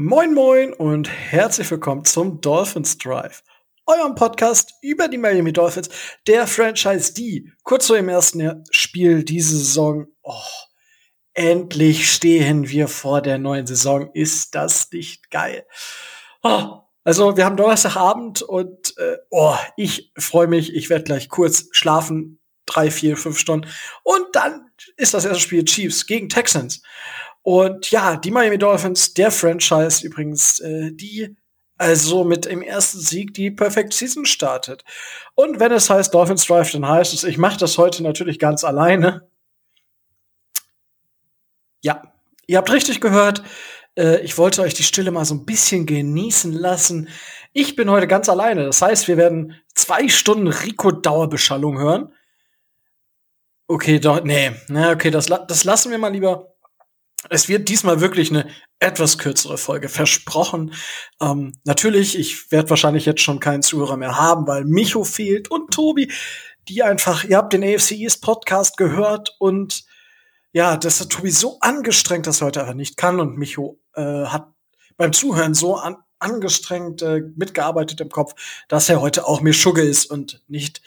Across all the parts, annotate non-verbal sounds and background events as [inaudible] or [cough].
Moin Moin und herzlich willkommen zum Dolphins Drive, eurem Podcast über die Miami Dolphins, der Franchise, die kurz vor dem ersten Spiel diese Saison, oh, endlich stehen wir vor der neuen Saison. Ist das nicht geil? Oh, also wir haben Donnerstagabend und äh, oh, ich freue mich. Ich werde gleich kurz schlafen, drei, vier, fünf Stunden und dann ist das erste Spiel Chiefs gegen Texans. Und ja, die Miami Dolphins, der Franchise übrigens, äh, die also mit dem ersten Sieg die Perfect Season startet. Und wenn es heißt Dolphins Drive, dann heißt es, ich mache das heute natürlich ganz alleine. Ja, ihr habt richtig gehört. Äh, ich wollte euch die Stille mal so ein bisschen genießen lassen. Ich bin heute ganz alleine. Das heißt, wir werden zwei Stunden Rico-Dauerbeschallung hören. Okay, doch, nee, na, okay, das, das lassen wir mal lieber. Es wird diesmal wirklich eine etwas kürzere Folge versprochen. Ähm, natürlich, ich werde wahrscheinlich jetzt schon keinen Zuhörer mehr haben, weil Micho fehlt und Tobi, die einfach, ihr habt den AFC East Podcast gehört und ja, das hat Tobi so angestrengt, dass er heute einfach nicht kann und Micho äh, hat beim Zuhören so an, angestrengt äh, mitgearbeitet im Kopf, dass er heute auch mir Schugge ist und nicht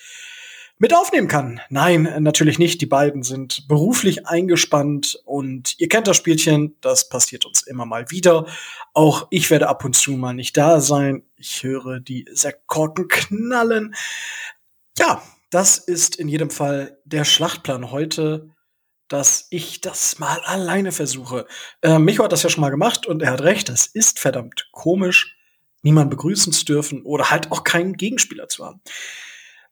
mit aufnehmen kann. Nein, natürlich nicht. Die beiden sind beruflich eingespannt und ihr kennt das Spielchen, das passiert uns immer mal wieder. Auch ich werde ab und zu mal nicht da sein. Ich höre die Sektkorken knallen. Ja, das ist in jedem Fall der Schlachtplan heute, dass ich das mal alleine versuche. Äh, Micho hat das ja schon mal gemacht und er hat recht, das ist verdammt komisch, niemand begrüßen zu dürfen oder halt auch keinen Gegenspieler zu haben.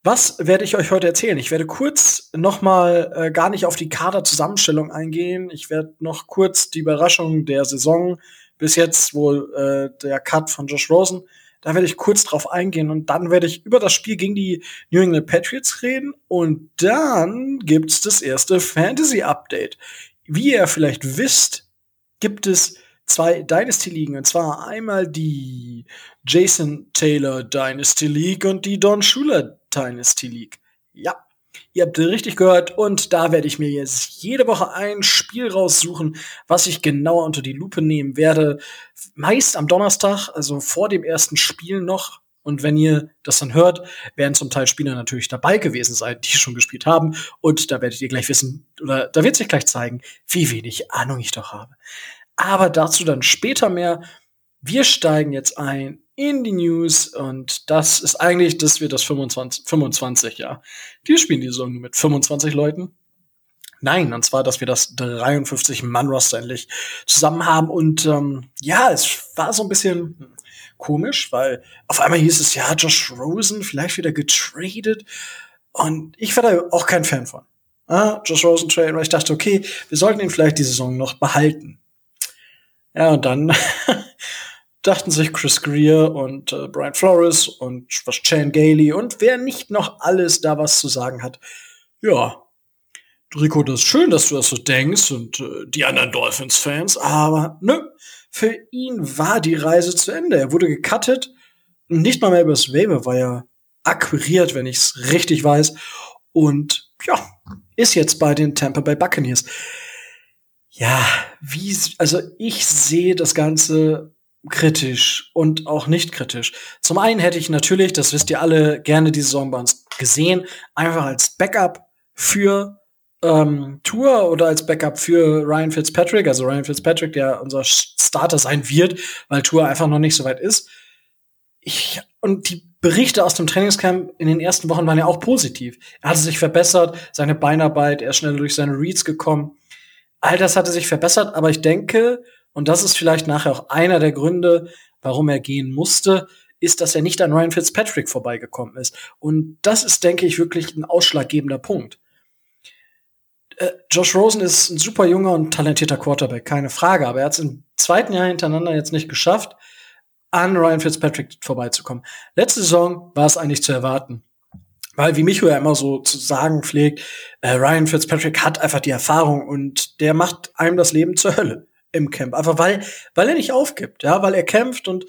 Was werde ich euch heute erzählen? Ich werde kurz noch mal äh, gar nicht auf die Kaderzusammenstellung eingehen. Ich werde noch kurz die Überraschung der Saison bis jetzt wohl äh, der Cut von Josh Rosen. Da werde ich kurz drauf eingehen und dann werde ich über das Spiel gegen die New England Patriots reden und dann gibt's das erste Fantasy Update. Wie ihr vielleicht wisst, gibt es zwei Dynasty Ligen und zwar einmal die Jason Taylor Dynasty League und die Don Schuler Dynasty League. Ja, ihr habt richtig gehört und da werde ich mir jetzt jede Woche ein Spiel raussuchen, was ich genauer unter die Lupe nehmen werde. Meist am Donnerstag, also vor dem ersten Spiel noch. Und wenn ihr das dann hört, werden zum Teil Spieler natürlich dabei gewesen sein, die schon gespielt haben. Und da werdet ihr gleich wissen, oder da wird sich gleich zeigen, wie wenig Ahnung ich doch habe. Aber dazu dann später mehr. Wir steigen jetzt ein in die News und das ist eigentlich, dass wir das 25, 25 ja. Wir spielen die Saison mit 25 Leuten. Nein, und zwar, dass wir das 53 Mann-Roster endlich zusammen haben und ähm, ja, es war so ein bisschen komisch, weil auf einmal hieß es, ja, Josh Rosen vielleicht wieder getradet und ich war da auch kein Fan von. Ah, Josh Rosen trade, weil ich dachte, okay, wir sollten ihn vielleicht die Saison noch behalten. Ja, und dann [laughs] dachten sich Chris Greer und äh, Brian Flores und was Chan Gailey und wer nicht noch alles da was zu sagen hat. Ja, Rico, das ist schön, dass du das so denkst und äh, die anderen Dolphins-Fans, aber nö, für ihn war die Reise zu Ende. Er wurde gecuttet, nicht mal mehr übers Waiver war er akquiriert, wenn ich es richtig weiß. Und ja, ist jetzt bei den Tampa Bay Buccaneers. Ja, wie, also ich sehe das Ganze kritisch und auch nicht kritisch. Zum einen hätte ich natürlich, das wisst ihr alle, gerne die Saison bei uns gesehen, einfach als Backup für ähm, Tour oder als Backup für Ryan Fitzpatrick, also Ryan Fitzpatrick, der unser Starter sein wird, weil Tour einfach noch nicht so weit ist. Ich, und die Berichte aus dem Trainingscamp in den ersten Wochen waren ja auch positiv. Er hatte sich verbessert, seine Beinarbeit, er ist schneller durch seine Reads gekommen. All das hatte sich verbessert, aber ich denke, und das ist vielleicht nachher auch einer der Gründe, warum er gehen musste, ist, dass er nicht an Ryan Fitzpatrick vorbeigekommen ist. Und das ist, denke ich, wirklich ein ausschlaggebender Punkt. Äh, Josh Rosen ist ein super junger und talentierter Quarterback, keine Frage, aber er hat es im zweiten Jahr hintereinander jetzt nicht geschafft, an Ryan Fitzpatrick vorbeizukommen. Letzte Saison war es eigentlich zu erwarten. Weil, wie Micho ja immer so zu sagen pflegt, äh, Ryan Fitzpatrick hat einfach die Erfahrung und der macht einem das Leben zur Hölle im Camp. Einfach weil, weil er nicht aufgibt, ja, weil er kämpft und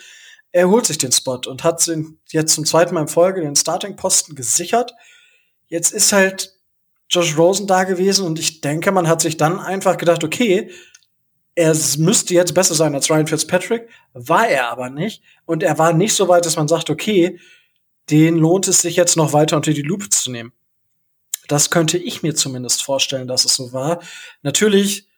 er holt sich den Spot und hat jetzt zum zweiten Mal in Folge den Starting-Posten gesichert. Jetzt ist halt Josh Rosen da gewesen und ich denke, man hat sich dann einfach gedacht, okay, er müsste jetzt besser sein als Ryan Fitzpatrick, war er aber nicht. Und er war nicht so weit, dass man sagt, okay, den lohnt es sich jetzt noch weiter unter die Lupe zu nehmen. Das könnte ich mir zumindest vorstellen, dass es so war. Natürlich,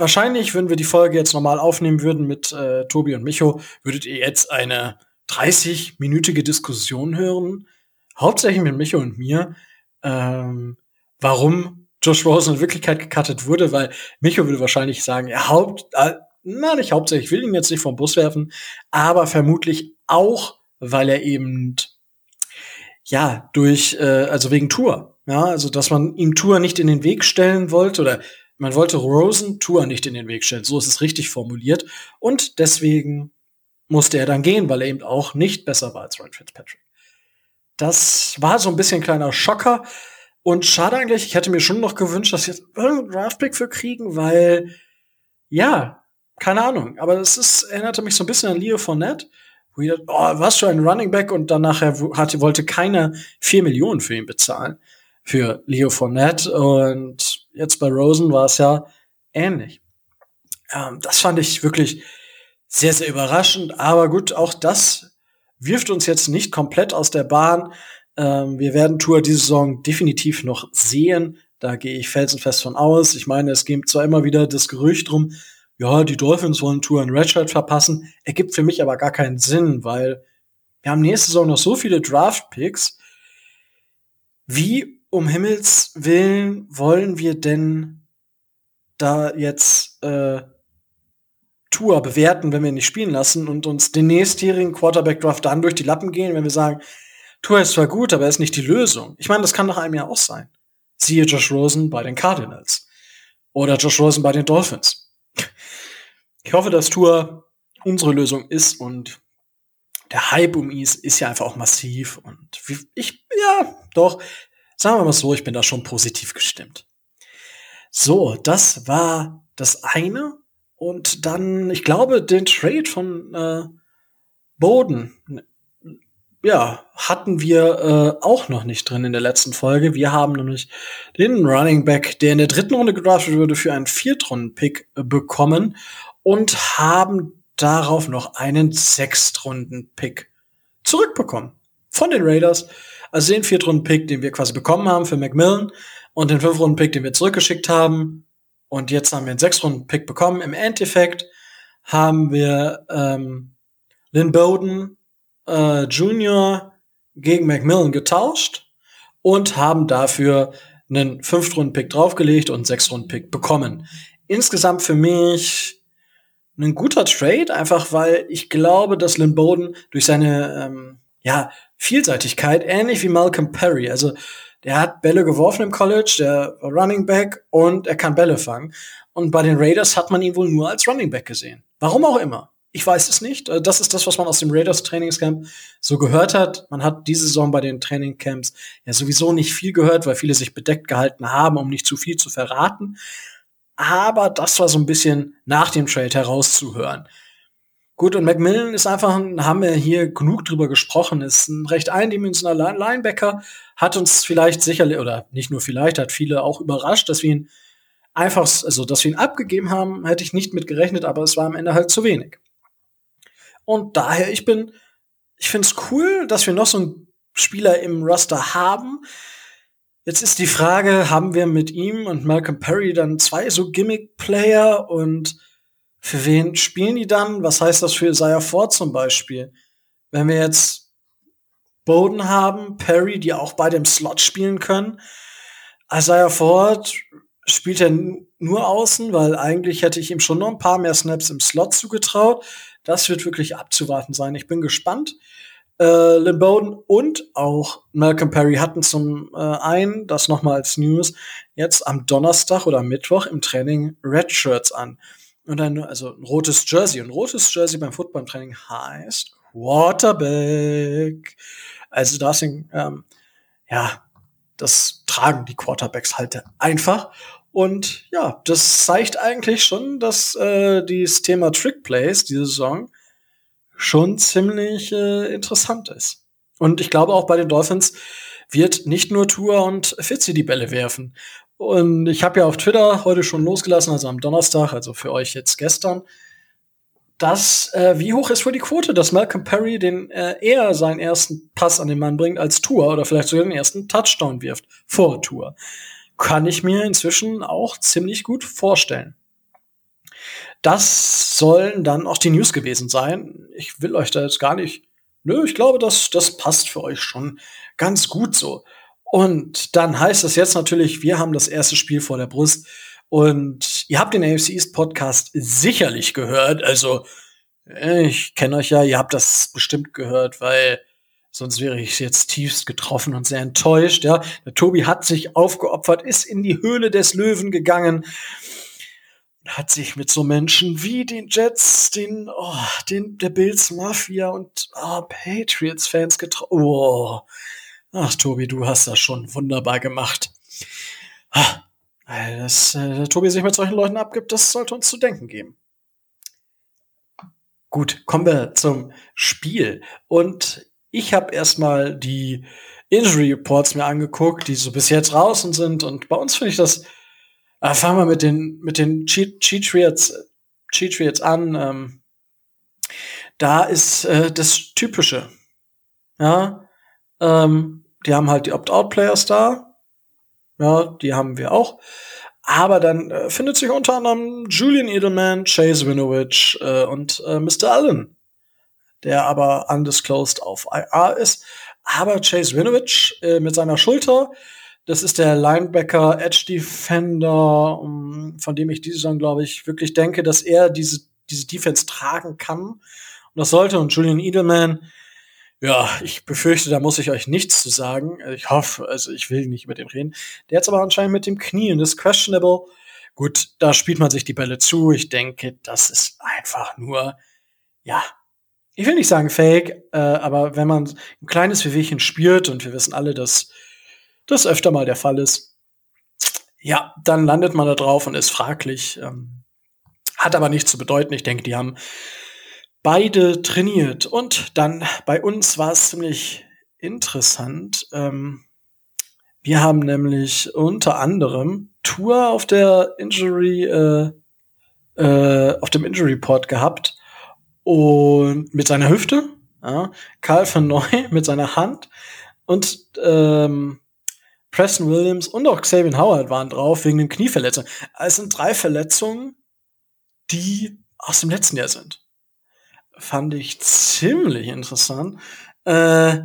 wahrscheinlich, wenn wir die Folge jetzt normal aufnehmen würden mit äh, Tobi und Micho, würdet ihr jetzt eine 30-minütige Diskussion hören, hauptsächlich mit Micho und mir, ähm, warum Josh Rosen in Wirklichkeit gecuttet wurde, weil Micho würde wahrscheinlich sagen, er haupt, äh, nicht hauptsächlich, ich will ihn jetzt nicht vom Bus werfen, aber vermutlich auch, weil er eben ja durch, äh, also wegen Tour, ja, also dass man ihm Tour nicht in den Weg stellen wollte oder man wollte Rosen Tour nicht in den Weg stellen, so ist es richtig formuliert und deswegen musste er dann gehen, weil er eben auch nicht besser war als Ryan Fitzpatrick. Das war so ein bisschen ein kleiner Schocker. Und schade eigentlich, ich hätte mir schon noch gewünscht, dass jetzt irgendeinen Draftpick für kriegen, weil, ja, keine Ahnung. Aber es ist, erinnerte mich so ein bisschen an Leo Fournette, wo dachte, oh, was für ein Running Back und dann nachher hatte, wollte keiner vier Millionen für ihn bezahlen. Für Leo Fournette. Und jetzt bei Rosen war es ja ähnlich. Ähm, das fand ich wirklich sehr, sehr überraschend. Aber gut, auch das wirft uns jetzt nicht komplett aus der Bahn. Ähm, wir werden Tour diese Saison definitiv noch sehen. Da gehe ich felsenfest von aus. Ich meine, es gibt zwar immer wieder das Gerücht drum, ja, die Dolphins wollen Tour in Redshirt verpassen. Ergibt für mich aber gar keinen Sinn, weil wir haben nächste Saison noch so viele Draft-Picks. Wie um Himmels Willen wollen wir denn da jetzt äh, Tour bewerten, wenn wir ihn nicht spielen lassen und uns den nächstjährigen Quarterback-Draft dann durch die Lappen gehen, wenn wir sagen, Tour ist zwar gut, aber er ist nicht die Lösung. Ich meine, das kann nach einem Jahr auch sein. Siehe Josh Rosen bei den Cardinals. Oder Josh Rosen bei den Dolphins. Ich hoffe, dass Tour unsere Lösung ist und der Hype um ihn ist ja einfach auch massiv und ich, ja, doch, sagen wir mal so, ich bin da schon positiv gestimmt. So, das war das eine. Und dann, ich glaube, den Trade von äh, Boden ja, hatten wir äh, auch noch nicht drin in der letzten Folge. Wir haben nämlich den Running Back, der in der dritten Runde gedraftet wurde, für einen Viertrunden-Pick äh, bekommen und haben darauf noch einen Sechstrunden-Pick zurückbekommen von den Raiders. Also den Viertrunden-Pick, den wir quasi bekommen haben für Macmillan und den Fünftrunden-Pick, den wir zurückgeschickt haben. Und jetzt haben wir einen Sechstrunden-Pick bekommen. Im Endeffekt haben wir ähm, Lynn Bowden äh, Junior gegen Macmillan getauscht und haben dafür einen Fünftrunden-Pick draufgelegt und einen Sechstrunden-Pick bekommen. Insgesamt für mich ein guter Trade, einfach weil ich glaube, dass Lynn Bowden durch seine ähm, ja, Vielseitigkeit, ähnlich wie Malcolm Perry, also der hat Bälle geworfen im College, der war Running Back und er kann Bälle fangen. Und bei den Raiders hat man ihn wohl nur als Running Back gesehen. Warum auch immer. Ich weiß es nicht. Äh, das ist das, was man aus dem Raiders Trainingscamp so gehört hat. Man hat diese Saison bei den Trainingcamps ja sowieso nicht viel gehört, weil viele sich bedeckt gehalten haben, um nicht zu viel zu verraten. Aber das war so ein bisschen nach dem Trade herauszuhören. Gut, und Macmillan ist einfach, haben wir hier genug drüber gesprochen, ist ein recht eindimensionaler Linebacker, hat uns vielleicht sicherlich, oder nicht nur vielleicht, hat viele auch überrascht, dass wir ihn einfach, also dass wir ihn abgegeben haben, hätte ich nicht mit gerechnet, aber es war am Ende halt zu wenig. Und daher, ich bin, ich finde es cool, dass wir noch so einen Spieler im Roster haben. Jetzt ist die Frage, haben wir mit ihm und Malcolm Perry dann zwei so Gimmick-Player und für wen spielen die dann? Was heißt das für Isaiah Ford zum Beispiel? Wenn wir jetzt Bowden haben, Perry, die auch bei dem Slot spielen können. Isaiah Ford spielt er nur außen, weil eigentlich hätte ich ihm schon noch ein paar mehr Snaps im Slot zugetraut. Das wird wirklich abzuwarten sein. Ich bin gespannt. Äh, Lynn Bowden und auch Malcolm Perry hatten zum äh, einen, das nochmal als News, jetzt am Donnerstag oder Mittwoch im Training Red Shirts an. Und ein, also ein rotes Jersey. Und rotes Jersey beim Footballtraining heißt Quarterback. Also das, ähm, ja, das tragen die Quarterbacks halt einfach. Und ja, das zeigt eigentlich schon, dass äh, dieses Thema Trickplays, diese Saison, schon ziemlich äh, interessant ist. Und ich glaube auch bei den Dolphins wird nicht nur Tour und Fitzy die Bälle werfen. Und ich habe ja auf Twitter heute schon losgelassen, also am Donnerstag, also für euch jetzt gestern, dass äh, wie hoch ist wohl die Quote, dass Malcolm Perry den äh, eher seinen ersten Pass an den Mann bringt als Tour oder vielleicht sogar den ersten Touchdown wirft vor Tour. Kann ich mir inzwischen auch ziemlich gut vorstellen. Das sollen dann auch die News gewesen sein. Ich will euch da jetzt gar nicht. Nö, ich glaube, das, das passt für euch schon ganz gut so. Und dann heißt es jetzt natürlich, wir haben das erste Spiel vor der Brust. Und ihr habt den AFC East Podcast sicherlich gehört. Also, ich kenne euch ja, ihr habt das bestimmt gehört, weil sonst wäre ich jetzt tiefst getroffen und sehr enttäuscht. Ja, der Tobi hat sich aufgeopfert, ist in die Höhle des Löwen gegangen und hat sich mit so Menschen wie den Jets, den, oh, den der Bills Mafia und oh, Patriots Fans getroffen. Oh. Ach, Tobi, du hast das schon wunderbar gemacht. Ah. Dass äh, Tobi sich mit solchen Leuten abgibt, das sollte uns zu denken geben. Gut, kommen wir zum Spiel. Und ich habe erstmal die Injury Reports mir angeguckt, die so bis jetzt draußen sind. Und bei uns finde ich das. Äh, fangen wir mit den mit den Cheat Cheat Cheat an. Ähm, da ist äh, das Typische. Ja, ähm, die haben halt die Opt-out-Players da. Ja, die haben wir auch. Aber dann äh, findet sich unter anderem Julian Edelman, Chase Winovich äh, und äh, Mr. Allen, der aber undisclosed auf IR ist. Aber Chase Winovich äh, mit seiner Schulter, das ist der Linebacker, Edge Defender, von dem ich diese Saison, glaube ich, wirklich denke, dass er diese, diese Defense tragen kann. Und das sollte. Und Julian Edelman, ja, ich befürchte, da muss ich euch nichts zu sagen. Ich hoffe, also ich will nicht mit dem reden. Der jetzt aber anscheinend mit dem Knie und ist questionable. Gut, da spielt man sich die Bälle zu. Ich denke, das ist einfach nur, ja, ich will nicht sagen fake, äh, aber wenn man ein kleines Wehwehchen spürt und wir wissen alle, dass das öfter mal der Fall ist, ja, dann landet man da drauf und ist fraglich. Ähm, hat aber nichts zu bedeuten. Ich denke, die haben beide trainiert. Und dann bei uns war es ziemlich interessant. Ähm, wir haben nämlich unter anderem Tour auf der Injury, äh, äh, auf dem Injury Report gehabt und mit seiner Hüfte, ja, Karl van Neu [laughs] mit seiner Hand und ähm, Preston Williams und auch Xavier Howard waren drauf wegen dem Knieverletzung. Also es sind drei Verletzungen, die aus dem letzten Jahr sind fand ich ziemlich interessant. Äh,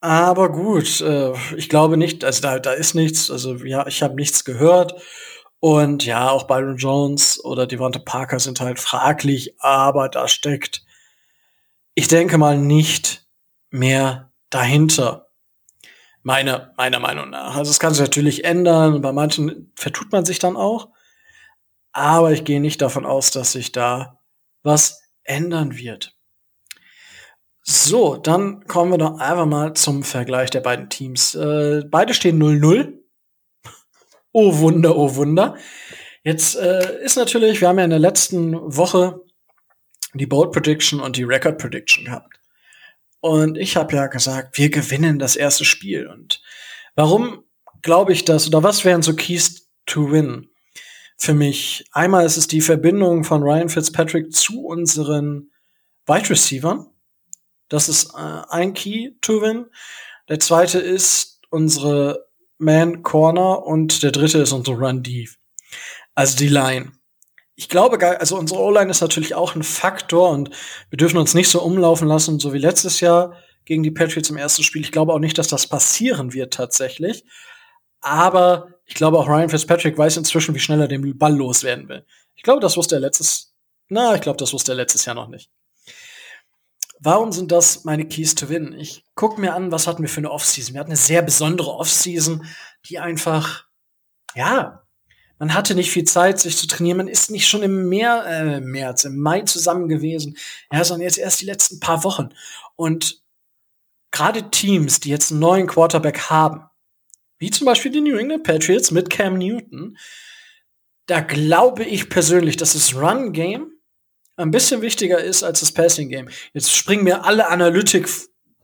aber gut, äh, ich glaube nicht, also da, da ist nichts, also ja, ich habe nichts gehört. Und ja, auch Byron Jones oder Devonta Parker sind halt fraglich, aber da steckt, ich denke mal, nicht mehr dahinter. Meine, meiner Meinung nach. Also es kann sich natürlich ändern, bei manchen vertut man sich dann auch. Aber ich gehe nicht davon aus, dass sich da was ändern wird. So, dann kommen wir doch einfach mal zum Vergleich der beiden Teams. Äh, beide stehen 0-0. [laughs] Oh Wunder, oh Wunder. Jetzt äh, ist natürlich, wir haben ja in der letzten Woche die Bold Prediction und die Record Prediction gehabt. Und ich habe ja gesagt, wir gewinnen das erste Spiel. Und warum glaube ich das? Oder was wären so Keys to win? Für mich. Einmal ist es die Verbindung von Ryan Fitzpatrick zu unseren Wide Receivers. Das ist äh, ein Key to win. Der zweite ist unsere Man Corner und der dritte ist unsere Run D. Also die Line. Ich glaube, also unsere O-Line ist natürlich auch ein Faktor und wir dürfen uns nicht so umlaufen lassen, so wie letztes Jahr gegen die Patriots im ersten Spiel. Ich glaube auch nicht, dass das passieren wird tatsächlich. Aber ich glaube auch Ryan Fitzpatrick weiß inzwischen, wie schnell er den Ball loswerden will. Ich glaube, das wusste er letztes, na, ich glaube, das wusste er letztes Jahr noch nicht. Warum sind das meine Keys to Win? Ich gucke mir an, was hatten wir für eine Offseason. Wir hatten eine sehr besondere Offseason, die einfach, ja, man hatte nicht viel Zeit, sich zu trainieren. Man ist nicht schon im Meer, äh, März, im Mai zusammen gewesen. Ja, sondern jetzt erst die letzten paar Wochen. Und gerade Teams, die jetzt einen neuen Quarterback haben, wie zum Beispiel die New England Patriots mit Cam Newton, da glaube ich persönlich, dass das Run-Game ein bisschen wichtiger ist als das Passing-Game. Jetzt springen mir alle Analytik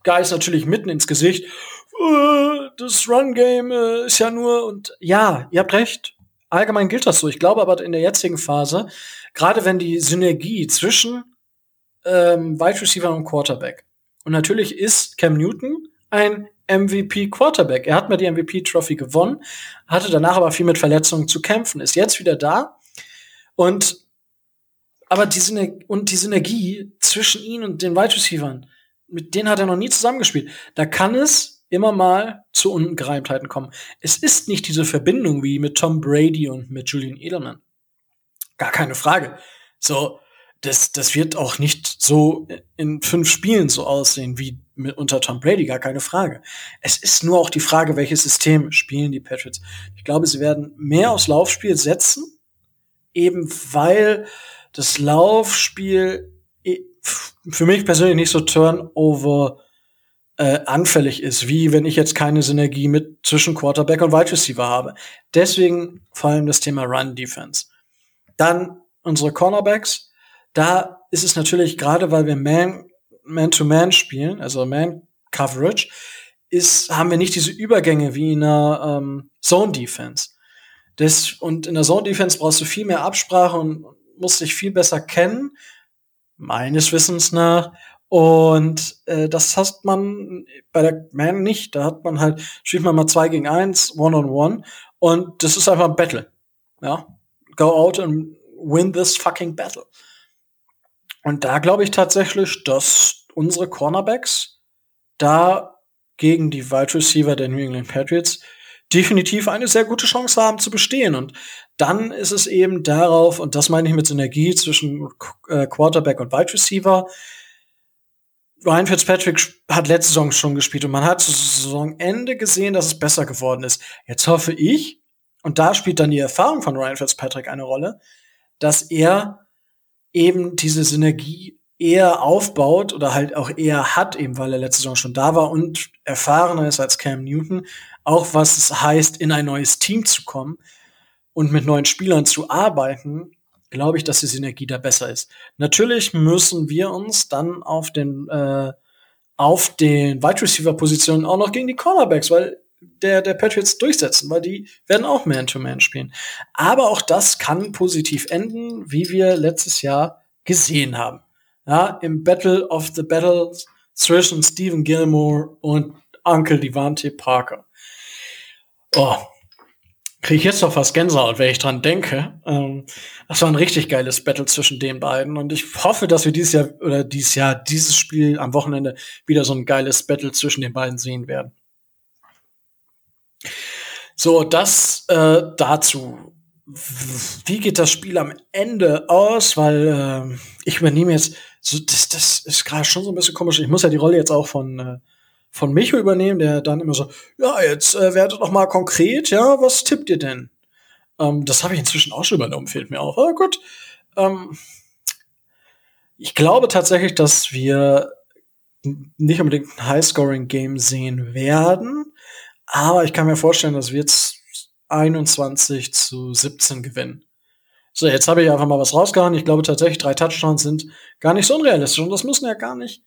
Guys natürlich mitten ins Gesicht. Äh, das Run-Game äh, ist ja nur und ja, ihr habt recht. Allgemein gilt das so. Ich glaube aber in der jetzigen Phase, gerade wenn die Synergie zwischen ähm, Wide Receiver und Quarterback und natürlich ist Cam Newton ein MVP Quarterback. Er hat mir die MVP Trophy gewonnen, hatte danach aber viel mit Verletzungen zu kämpfen, ist jetzt wieder da und aber die Synergie, und die Synergie zwischen ihm und den Wide Receivers, mit denen hat er noch nie zusammengespielt. Da kann es immer mal zu Ungereimtheiten kommen. Es ist nicht diese Verbindung wie mit Tom Brady und mit Julian Edelman. Gar keine Frage. So, das, das wird auch nicht so in fünf Spielen so aussehen wie mit, unter Tom Brady, gar keine Frage. Es ist nur auch die Frage, welches System spielen die Patriots. Ich glaube, sie werden mehr aufs Laufspiel setzen, eben weil das Laufspiel für mich persönlich nicht so Turnover äh, anfällig ist, wie wenn ich jetzt keine Synergie mit zwischen Quarterback und Wide Receiver habe. Deswegen vor allem das Thema Run Defense. Dann unsere Cornerbacks. Da ist es natürlich gerade, weil wir Man Man-to-Man -Man spielen, also Man Coverage, ist haben wir nicht diese Übergänge wie in einer ähm, Zone Defense. Das, und in der Zone Defense brauchst du viel mehr Absprache und musst dich viel besser kennen, meines Wissens nach. Und äh, das hat man bei der Man nicht. Da hat man halt, spielt man mal zwei gegen eins, one on one. Und das ist einfach ein Battle. Ja. Go out and win this fucking battle. Und da glaube ich tatsächlich, dass unsere Cornerbacks da gegen die Wide Receiver der New England Patriots definitiv eine sehr gute Chance haben zu bestehen. Und dann ist es eben darauf, und das meine ich mit Synergie zwischen äh, Quarterback und Wide Receiver. Ryan Fitzpatrick hat letzte Saison schon gespielt und man hat zu Saisonende gesehen, dass es besser geworden ist. Jetzt hoffe ich, und da spielt dann die Erfahrung von Ryan Fitzpatrick eine Rolle, dass er eben diese Synergie eher aufbaut oder halt auch eher hat, eben weil er letzte Saison schon da war und erfahrener ist als Cam Newton, auch was es heißt, in ein neues Team zu kommen und mit neuen Spielern zu arbeiten, glaube ich, dass die Synergie da besser ist. Natürlich müssen wir uns dann auf den äh, auf den Wide Receiver Positionen auch noch gegen die Cornerbacks, weil der der Patriots durchsetzen, weil die werden auch Man to Man spielen. Aber auch das kann positiv enden, wie wir letztes Jahr gesehen haben. Ja, im Battle of the Battles zwischen Stephen Gilmore und Uncle Devante Parker. Oh, kriege ich jetzt noch fast Gänsehaut, wenn ich dran denke. Ähm, das war ein richtig geiles Battle zwischen den beiden und ich hoffe, dass wir dieses Jahr oder dieses Jahr dieses Spiel am Wochenende wieder so ein geiles Battle zwischen den beiden sehen werden. So, das äh, dazu. Wie geht das Spiel am Ende aus? Weil äh, ich übernehme jetzt, so, das, das ist gerade schon so ein bisschen komisch. Ich muss ja die Rolle jetzt auch von äh, von Micho übernehmen, der dann immer so, ja, jetzt äh, werdet doch mal konkret, ja, was tippt ihr denn? Ähm, das habe ich inzwischen auch schon übernommen, fehlt mir auf. Aber gut. Ähm, ich glaube tatsächlich, dass wir nicht unbedingt ein High-Scoring-Game sehen werden, aber ich kann mir vorstellen, dass wir jetzt 21 zu 17 gewinnen. So, jetzt habe ich einfach mal was rausgehauen. Ich glaube tatsächlich, drei Touchdowns sind gar nicht so unrealistisch. Und das müssen ja gar nicht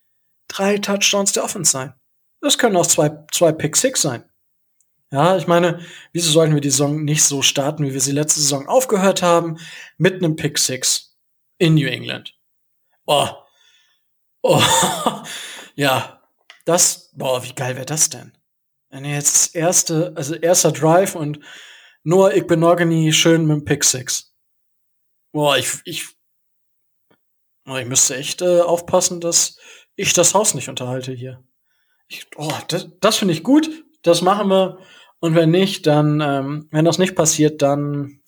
drei Touchdowns der Offense sein. Das können auch zwei, zwei Pick Six sein. Ja, ich meine, wieso sollten wir die Saison nicht so starten, wie wir sie letzte Saison aufgehört haben, mit einem Pick Six in New England? Oh. Oh. [laughs] ja. Das, boah, wie geil wäre das denn? Wenn jetzt erste, also erster Drive und nur ich bin Organi schön mit dem Pick Six. Boah, ich, ich, ich müsste echt äh, aufpassen, dass ich das Haus nicht unterhalte hier. Ich, oh, das, das finde ich gut. Das machen wir. Und wenn nicht, dann, ähm, wenn das nicht passiert, dann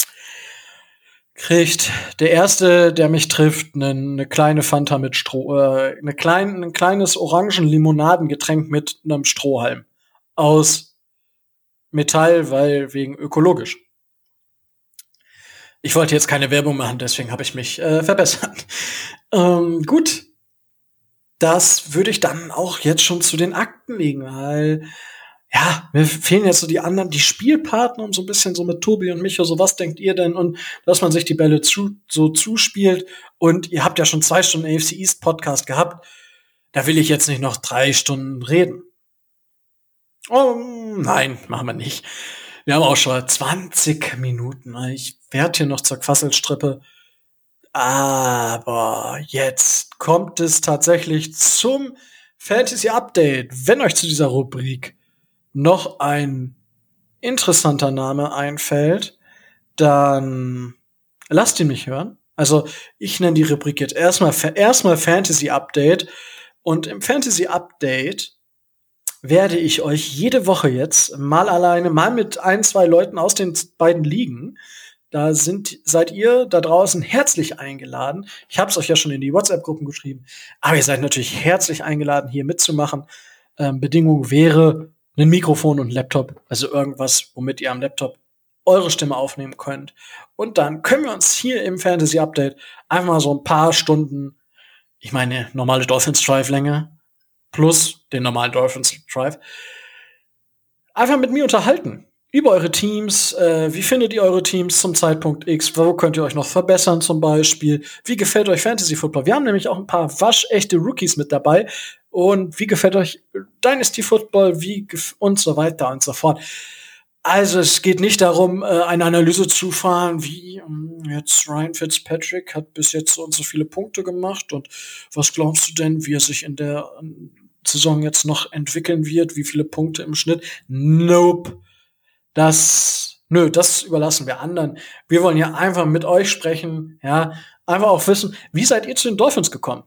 kriegt der erste, der mich trifft, eine, eine kleine Fanta mit Stroh, äh, eine klein, ein kleines Orangen-Limonadengetränk mit einem Strohhalm aus Metall, weil wegen ökologisch. Ich wollte jetzt keine Werbung machen, deswegen habe ich mich äh, verbessert. [laughs] Ähm, gut, das würde ich dann auch jetzt schon zu den Akten legen, weil ja, mir fehlen jetzt so die anderen, die Spielpartner und so ein bisschen so mit Tobi und Micho, so was denkt ihr denn? Und dass man sich die Bälle zu, so zuspielt und ihr habt ja schon zwei Stunden AFC East Podcast gehabt. da will ich jetzt nicht noch drei Stunden reden. Oh, nein, machen wir nicht. Wir haben auch schon 20 Minuten. Ich werde hier noch zur Quasselstrippe. Aber jetzt kommt es tatsächlich zum Fantasy Update. Wenn euch zu dieser Rubrik noch ein interessanter Name einfällt, dann lasst ihn mich hören. Also ich nenne die Rubrik jetzt erstmal erstmal Fantasy Update und im Fantasy Update werde ich euch jede Woche jetzt mal alleine, mal mit ein, zwei Leuten aus den beiden Ligen, da sind, seid ihr da draußen herzlich eingeladen. Ich habe es euch ja schon in die WhatsApp-Gruppen geschrieben, aber ihr seid natürlich herzlich eingeladen, hier mitzumachen. Ähm, Bedingung wäre ein Mikrofon und ein Laptop, also irgendwas, womit ihr am Laptop eure Stimme aufnehmen könnt. Und dann können wir uns hier im Fantasy Update einfach mal so ein paar Stunden, ich meine, normale Dolphins Drive Länge plus den normalen Dolphins Drive, einfach mit mir unterhalten. Über eure Teams, äh, wie findet ihr eure Teams zum Zeitpunkt X? Wo könnt ihr euch noch verbessern zum Beispiel? Wie gefällt euch Fantasy Football? Wir haben nämlich auch ein paar waschechte Rookies mit dabei. Und wie gefällt euch Dynasty Football? Wie und so weiter und so fort. Also es geht nicht darum, äh, eine Analyse zu fahren, wie ähm, jetzt Ryan Fitzpatrick hat bis jetzt so und so viele Punkte gemacht und was glaubst du denn, wie er sich in der Saison jetzt noch entwickeln wird, wie viele Punkte im Schnitt? Nope. Das, nö, das überlassen wir anderen. Wir wollen ja einfach mit euch sprechen, ja, einfach auch wissen, wie seid ihr zu den Dolphins gekommen?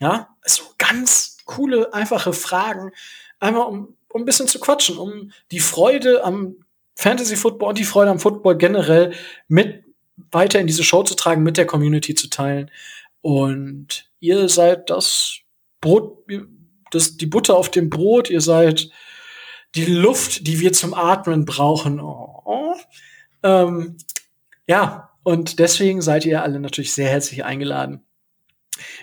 Ja, so ganz coole, einfache Fragen, einfach um, um ein bisschen zu quatschen, um die Freude am Fantasy Football und die Freude am Football generell mit weiter in diese Show zu tragen, mit der Community zu teilen. Und ihr seid das Brot, das, die Butter auf dem Brot, ihr seid die Luft, die wir zum Atmen brauchen. Oh. Ähm, ja, und deswegen seid ihr alle natürlich sehr herzlich eingeladen,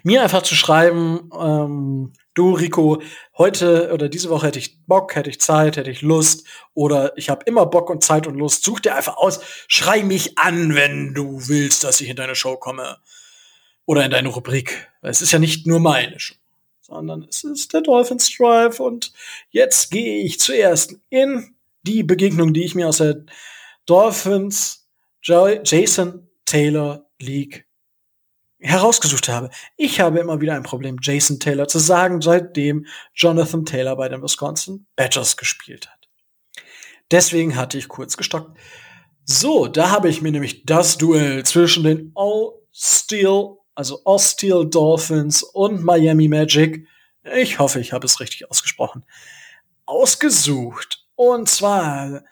mir einfach zu schreiben, ähm, du Rico, heute oder diese Woche hätte ich Bock, hätte ich Zeit, hätte ich Lust oder ich habe immer Bock und Zeit und Lust. Such dir einfach aus, schrei mich an, wenn du willst, dass ich in deine Show komme oder in deine Rubrik. Es ist ja nicht nur meine Show, sondern es ist der Dolphins Drive und jetzt gehe ich zuerst in die Begegnung, die ich mir aus der Dolphins Jason Taylor League herausgesucht habe. Ich habe immer wieder ein Problem, Jason Taylor zu sagen, seitdem Jonathan Taylor bei den Wisconsin Badgers gespielt hat. Deswegen hatte ich kurz gestockt. So, da habe ich mir nämlich das Duell zwischen den All Steel, also All Steel Dolphins und Miami Magic, ich hoffe, ich habe es richtig ausgesprochen, ausgesucht. Und zwar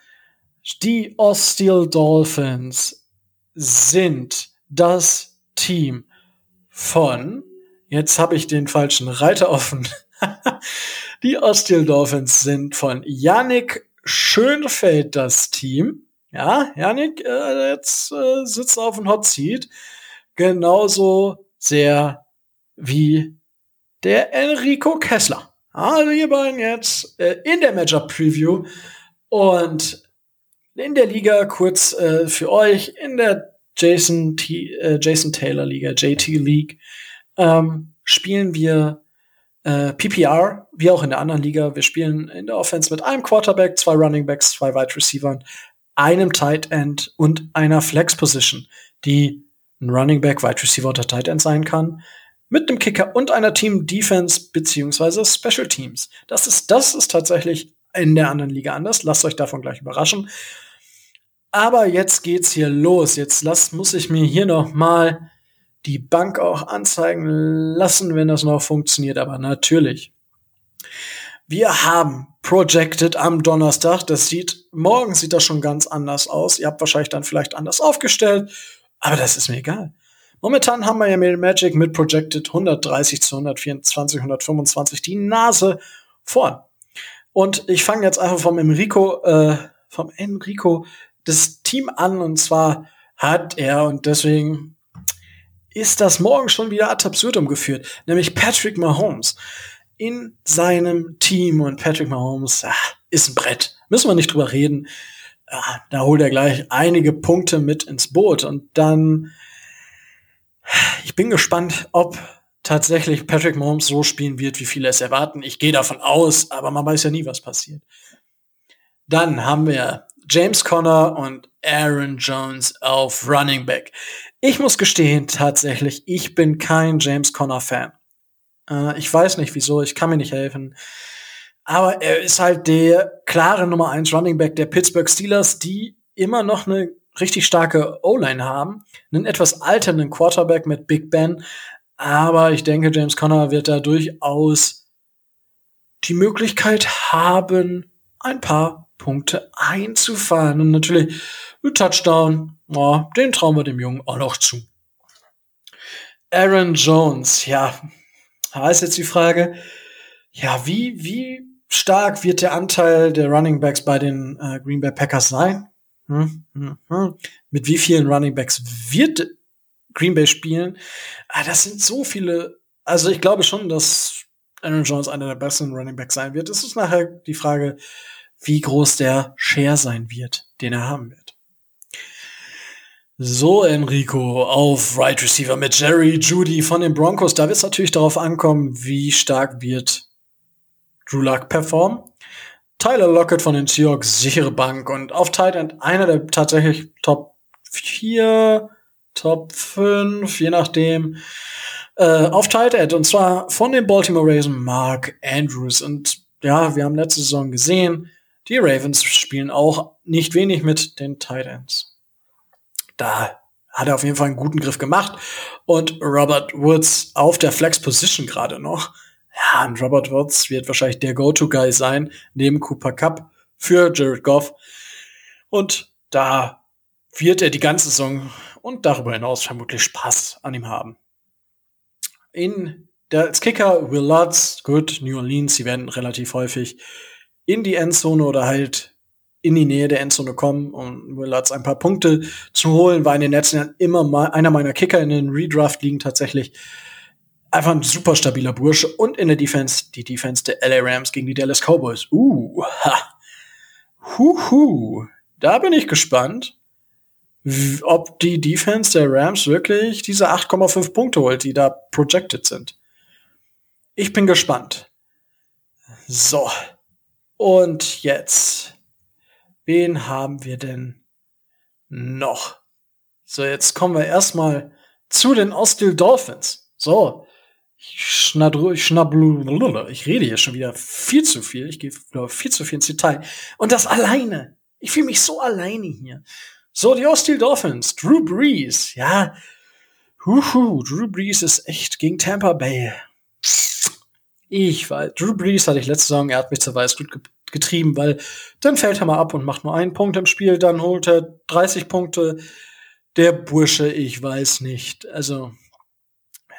die All Steel Dolphins sind das Team von, jetzt habe ich den falschen Reiter offen. [laughs] die Osteel Dolphins sind von Yannick Schönfeld das Team. Ja, Yannick äh, jetzt äh, sitzt auf dem Hot Seat. Genauso sehr wie der Enrico Kessler. Also ihr beiden jetzt äh, in der Matchup Preview und in der Liga kurz äh, für euch in der Jason, T äh, Jason Taylor Liga, JT League, ähm, spielen wir äh, PPR, wie auch in der anderen Liga. Wir spielen in der Offense mit einem Quarterback, zwei Running Backs, zwei Wide Receivers, einem Tight End und einer Flex Position, die ein Running Back, Wide Receiver oder Tight End sein kann, mit einem Kicker und einer Team Defense beziehungsweise Special Teams. Das ist, das ist tatsächlich in der anderen Liga anders. Lasst euch davon gleich überraschen. Aber jetzt geht's hier los. Jetzt lasst, muss ich mir hier noch mal die Bank auch anzeigen lassen, wenn das noch funktioniert. Aber natürlich. Wir haben Projected am Donnerstag. Das sieht, morgen sieht das schon ganz anders aus. Ihr habt wahrscheinlich dann vielleicht anders aufgestellt. Aber das ist mir egal. Momentan haben wir ja mit Magic mit Projected 130 zu 124, 125 die Nase vorn. Und ich fange jetzt einfach vom Enrico, äh, vom Enrico das Team an und zwar hat er und deswegen ist das morgen schon wieder ad absurdum geführt, nämlich Patrick Mahomes in seinem Team und Patrick Mahomes ach, ist ein Brett, müssen wir nicht drüber reden. Ah, da holt er gleich einige Punkte mit ins Boot und dann ich bin gespannt, ob tatsächlich Patrick Mahomes so spielen wird, wie viele es erwarten. Ich gehe davon aus, aber man weiß ja nie, was passiert. Dann haben wir James Conner und Aaron Jones auf Running Back. Ich muss gestehen, tatsächlich, ich bin kein James Conner Fan. Äh, ich weiß nicht wieso, ich kann mir nicht helfen. Aber er ist halt der klare Nummer 1 Running Back der Pittsburgh Steelers, die immer noch eine richtig starke O-Line haben. Einen etwas alternden Quarterback mit Big Ben. Aber ich denke, James Conner wird da durchaus die Möglichkeit haben, ein paar Punkte einzufahren. Und natürlich ein Touchdown, oh, den trauen wir dem Jungen auch noch zu. Aaron Jones, ja, da ist jetzt die Frage, ja, wie, wie stark wird der Anteil der Running Backs bei den äh, Green Bay Packers sein? Hm, hm, hm. Mit wie vielen Running Backs wird Green Bay spielen? Ah, das sind so viele. Also ich glaube schon, dass Aaron Jones einer der besten Running Backs sein wird. Es ist nachher die Frage, wie groß der Share sein wird, den er haben wird. So, Enrico, auf Right Receiver mit Jerry Judy von den Broncos. Da wird es natürlich darauf ankommen, wie stark wird Drew Luck performen. Tyler Lockett von den Seahawks, sichere Bank. Und auf Tight End einer der tatsächlich Top 4, Top 5, je nachdem. Äh, auf Tight End. Und zwar von den Baltimore Ravens Mark Andrews. Und ja, wir haben letzte Saison gesehen, die Ravens spielen auch nicht wenig mit den Titans. Da hat er auf jeden Fall einen guten Griff gemacht. Und Robert Woods auf der Flex Position gerade noch. Ja, und Robert Woods wird wahrscheinlich der Go-To-Guy sein, neben Cooper Cup für Jared Goff. Und da wird er die ganze Saison und darüber hinaus vermutlich Spaß an ihm haben. In der, als Kicker Will Lutz, gut, New Orleans, sie werden relativ häufig in die Endzone oder halt in die Nähe der Endzone kommen, um Willards ein paar Punkte zu holen, war in den letzten Jahren immer mal einer meiner Kicker in den Redraft liegen tatsächlich einfach ein super stabiler Bursche und in der Defense die Defense der LA Rams gegen die Dallas Cowboys. Uh, ha. Huhu. Da bin ich gespannt, ob die Defense der Rams wirklich diese 8,5 Punkte holt, die da projected sind. Ich bin gespannt. So, und jetzt, wen haben wir denn noch? So, jetzt kommen wir erstmal zu den Austin Dolphins. So, ich schnaddru, ich rede hier schon wieder viel zu viel. Ich gehe viel zu viel ins Detail. Und das alleine. Ich fühle mich so alleine hier. So, die Austin Dolphins, Drew Brees, ja. Huhu, Drew Brees ist echt gegen Tampa Bay. Ich weiß, Drew Brees hatte ich letzte Saison, er hat mich zur Weißglut getrieben, weil dann fällt er mal ab und macht nur einen Punkt im Spiel, dann holt er 30 Punkte. Der Bursche, ich weiß nicht. Also,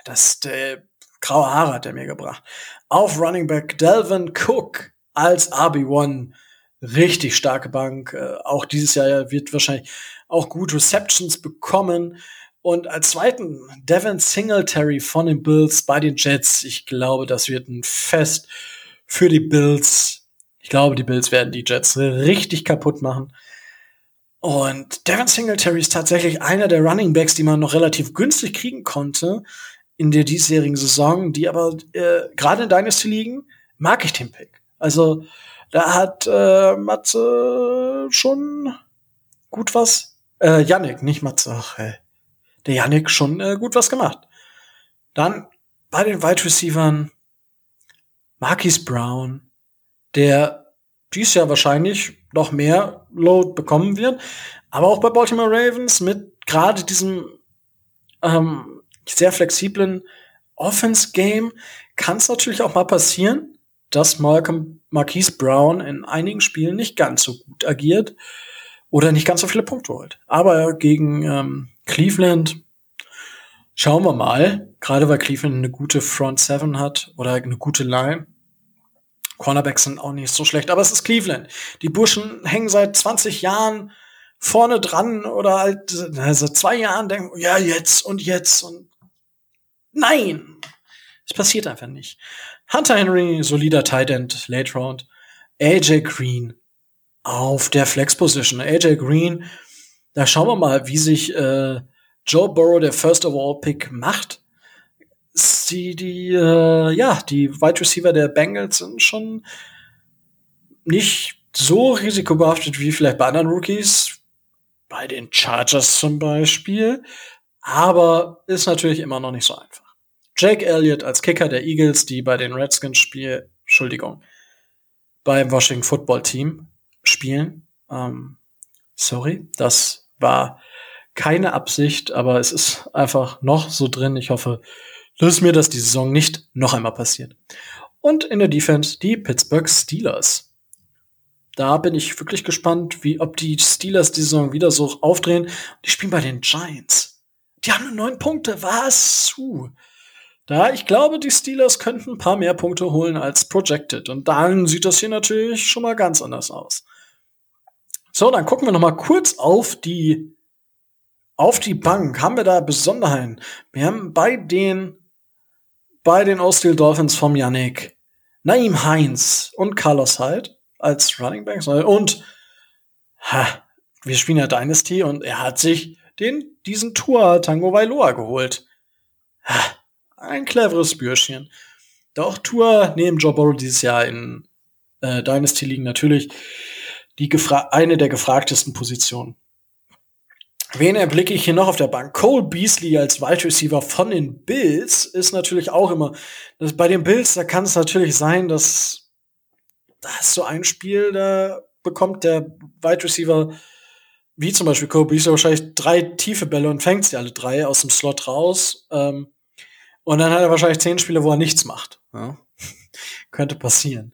das, der graue Haare hat er mir gebracht. Auf Running Back Delvin Cook als RB1. Richtig starke Bank. Äh, auch dieses Jahr wird wahrscheinlich auch gut Receptions bekommen. Und als zweiten Devin Singletary von den Bills bei den Jets. Ich glaube, das wird ein Fest für die Bills. Ich glaube, die Bills werden die Jets richtig kaputt machen. Und Devin Singletary ist tatsächlich einer der Running Backs, die man noch relativ günstig kriegen konnte in der diesjährigen Saison, die aber äh, gerade in Dynasty liegen, mag ich den Pick. Also da hat äh, Matze schon gut was. Äh, Yannick, nicht Matze. Ach, ey. Der Yannick schon äh, gut was gemacht. Dann bei den Wide Receivern Marquis Brown, der dies Jahr wahrscheinlich noch mehr Load bekommen wird. Aber auch bei Baltimore Ravens mit gerade diesem ähm, sehr flexiblen Offense-Game kann es natürlich auch mal passieren, dass Malcolm Marquise Brown in einigen Spielen nicht ganz so gut agiert oder nicht ganz so viele Punkte holt. Aber gegen ähm, Cleveland schauen wir mal, gerade weil Cleveland eine gute Front Seven hat oder eine gute Line, Cornerbacks sind auch nicht so schlecht, aber es ist Cleveland. Die Burschen hängen seit 20 Jahren vorne dran oder halt also zwei Jahren denken, ja, jetzt und jetzt und nein, es passiert einfach nicht. Hunter Henry, solider Tight End, Late Round. AJ Green auf der Flex Position. AJ Green, da schauen wir mal, wie sich äh, Joe Burrow, der First of All Pick, macht die, die, äh, ja, die Wide Receiver der Bengals sind schon nicht so risikobehaftet wie vielleicht bei anderen Rookies, bei den Chargers zum Beispiel, aber ist natürlich immer noch nicht so einfach. Jake Elliott als Kicker der Eagles, die bei den Redskins spielen, Entschuldigung, beim Washington Football Team spielen. Ähm, sorry, das war keine Absicht, aber es ist einfach noch so drin. Ich hoffe, dass mir das die Saison nicht noch einmal passiert. Und in der Defense die Pittsburgh Steelers. Da bin ich wirklich gespannt, wie, ob die Steelers die Saison wieder so aufdrehen. Die spielen bei den Giants. Die haben nur neun Punkte. Was? Uh. Da, ich glaube, die Steelers könnten ein paar mehr Punkte holen als projected. Und dann sieht das hier natürlich schon mal ganz anders aus. So, dann gucken wir noch mal kurz auf die auf die Bank. Haben wir da Besonderheiten? Wir haben bei den bei den Osteel Dolphins vom Yannick Naim Heinz und Carlos Hyde als Running Backs und ha, wir spielen ja Dynasty und er hat sich den diesen Tour Tango Vailoa geholt. Ha, ein cleveres Bürschchen. Doch Tour neben Joe Burrow dieses Jahr in äh, Dynasty liegen natürlich die eine der gefragtesten Positionen. Wen erblicke ich hier noch auf der Bank? Cole Beasley als Wide Receiver von den Bills ist natürlich auch immer. Das, bei den Bills, da kann es natürlich sein, dass das so ein Spiel, da bekommt der Wide Receiver, wie zum Beispiel Cole Beasley, wahrscheinlich drei tiefe Bälle und fängt sie alle drei aus dem Slot raus. Ähm, und dann hat er wahrscheinlich zehn Spiele, wo er nichts macht. Ja? [laughs] Könnte passieren.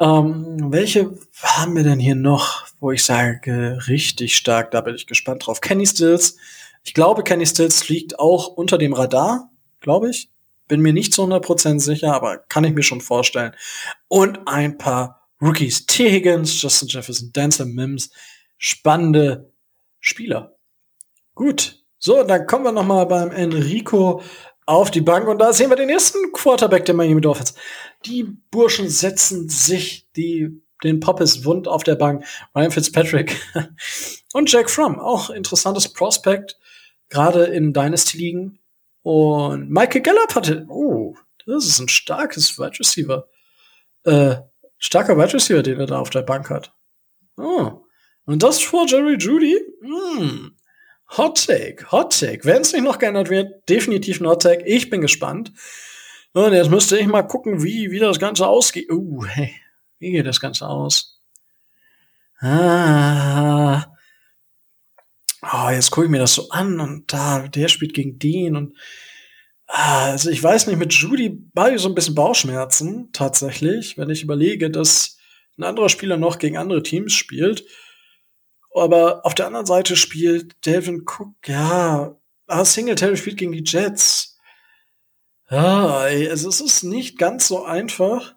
Ähm, welche haben wir denn hier noch, wo ich sage, richtig stark, da bin ich gespannt drauf. Kenny Stills. Ich glaube, Kenny Stills fliegt auch unter dem Radar, glaube ich. Bin mir nicht zu 100% sicher, aber kann ich mir schon vorstellen. Und ein paar Rookies. T. Higgins, Justin Jefferson, Dancer Mims. Spannende Spieler. Gut. So, dann kommen wir noch mal beim Enrico auf die Bank und da sehen wir den ersten Quarterback der Miami Dolphins. Die Burschen setzen sich die, den Poppes wund auf der Bank. Ryan Fitzpatrick [laughs] und Jack Fromm, auch interessantes Prospect, gerade in Dynasty-Ligen. Und Michael Gallup hatte, oh, das ist ein starkes Wide Receiver. Äh, starker Wide Receiver, den er da auf der Bank hat. Oh. Und das vor Jerry Judy? Hm. Hot Take, Hot Take. Wenn es nicht noch geändert wird, definitiv ein Hot Take. Ich bin gespannt. Und jetzt müsste ich mal gucken, wie, wie das Ganze ausgeht. Uh, hey, wie geht das Ganze aus? Ah. Oh, jetzt gucke ich mir das so an und da, der spielt gegen den und ah, also ich weiß nicht, mit Judy war ich so ein bisschen Bauchschmerzen, tatsächlich, wenn ich überlege, dass ein anderer Spieler noch gegen andere Teams spielt. Aber auf der anderen Seite spielt Delvin Cook, ja, ah, Singletary spielt gegen die Jets. Ja, es ist nicht ganz so einfach.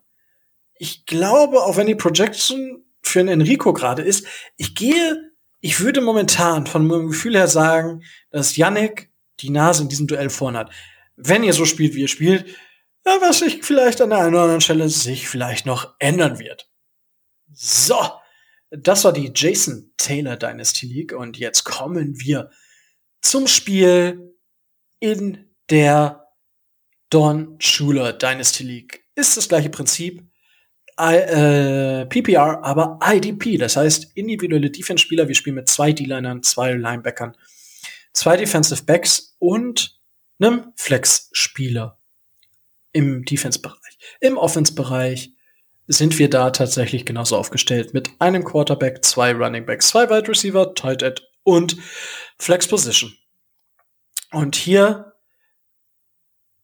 Ich glaube, auch wenn die Projection für einen Enrico gerade ist, ich gehe, ich würde momentan von meinem Gefühl her sagen, dass Yannick die Nase in diesem Duell vorn hat. Wenn ihr so spielt, wie ihr spielt, ja, was sich vielleicht an der einen oder anderen Stelle sich vielleicht noch ändern wird. So, das war die Jason Taylor Dynasty League und jetzt kommen wir zum Spiel in der Don Schuler Dynasty League. Ist das gleiche Prinzip. I, äh, PPR, aber IDP, das heißt individuelle Defense-Spieler. Wir spielen mit zwei D-Linern, zwei Linebackern, zwei Defensive Backs und einem Flex-Spieler im Defense-Bereich. Im Offense-Bereich sind wir da tatsächlich genauso aufgestellt mit einem Quarterback, zwei Running Backs, zwei Wide Receiver, Tight End und Flex Position. Und hier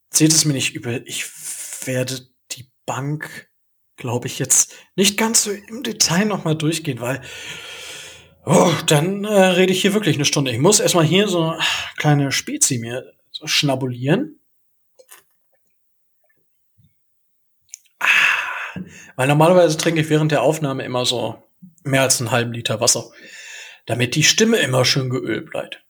seht es mir nicht übel. Ich werde die Bank, glaube ich, jetzt nicht ganz so im Detail nochmal durchgehen, weil oh, dann äh, rede ich hier wirklich eine Stunde. Ich muss erstmal hier so eine kleine Spezi mir schnabulieren. Weil normalerweise trinke ich während der Aufnahme immer so mehr als einen halben Liter Wasser, damit die Stimme immer schön geölt bleibt.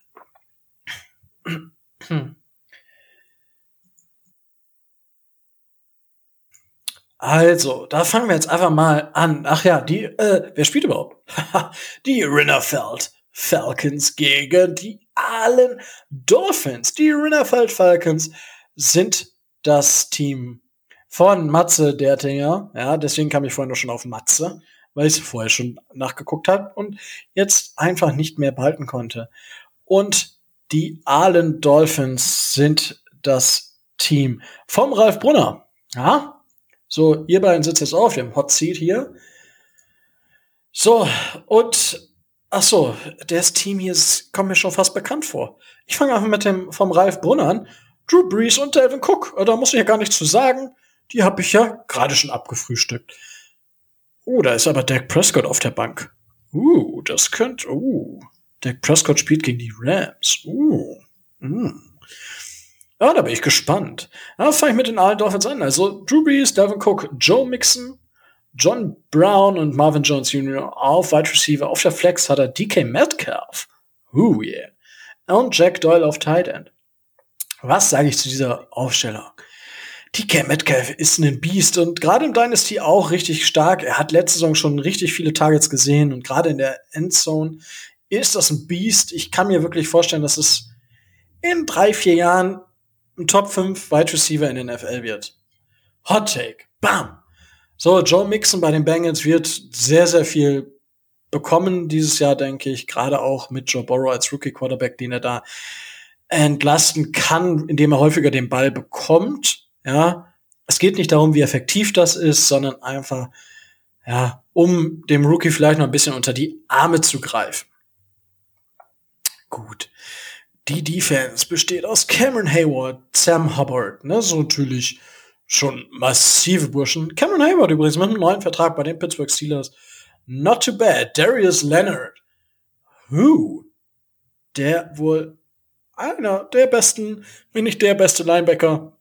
Also, da fangen wir jetzt einfach mal an. Ach ja, die, äh, wer spielt überhaupt? [laughs] die Rinnerfeld Falcons gegen die Allen Dolphins. Die Rinnerfeld Falcons sind das Team von Matze Dertinger. Ja, deswegen kam ich vorhin noch schon auf Matze, weil ich vorher schon nachgeguckt habe und jetzt einfach nicht mehr behalten konnte. Und die Allen Dolphins sind das Team vom Ralf Brunner. Ja, so, ihr beiden sitzt jetzt auf dem Hot Seat hier. So, und ach so, das Team hier ist, kommt mir schon fast bekannt vor. Ich fange einfach mit dem vom Ralf Brunner an. Drew Brees und Delvin Cook. Da muss ich ja gar nichts zu sagen. Die habe ich ja gerade schon abgefrühstückt. Oh, da ist aber Dak Prescott auf der Bank. Uh, das könnte. Uh, Dak Prescott spielt gegen die Rams. Uh. Mm. Ja, da bin ich gespannt. Ja, fange ich mit den allen Dolphins an. Also Drew Brees, Delvin Cook, Joe Mixon, John Brown und Marvin Jones Jr. auf Wide Receiver. Auf der Flex hat er DK Metcalf. Uh, yeah. Und Jack Doyle auf Tight End. Was sage ich zu dieser Aufstellung? DK Metcalf ist ein Beast und gerade im Dynasty auch richtig stark. Er hat letzte Saison schon richtig viele Targets gesehen und gerade in der Endzone ist das ein Beast. Ich kann mir wirklich vorstellen, dass es in drei, vier Jahren ein Top 5 Wide Receiver in den NFL wird. Hot Take. Bam. So, Joe Mixon bei den Bengals wird sehr, sehr viel bekommen dieses Jahr, denke ich. Gerade auch mit Joe Burrow als Rookie Quarterback, den er da entlasten kann, indem er häufiger den Ball bekommt. Ja, es geht nicht darum, wie effektiv das ist, sondern einfach, ja, um dem Rookie vielleicht noch ein bisschen unter die Arme zu greifen. Gut. Die Defense besteht aus Cameron Hayward, Sam Hubbard, ne, so natürlich schon massive Burschen. Cameron Hayward übrigens mit einem neuen Vertrag bei den Pittsburgh Steelers. Not too bad. Darius Leonard. Who? Der wohl einer der besten, wenn nicht der beste Linebacker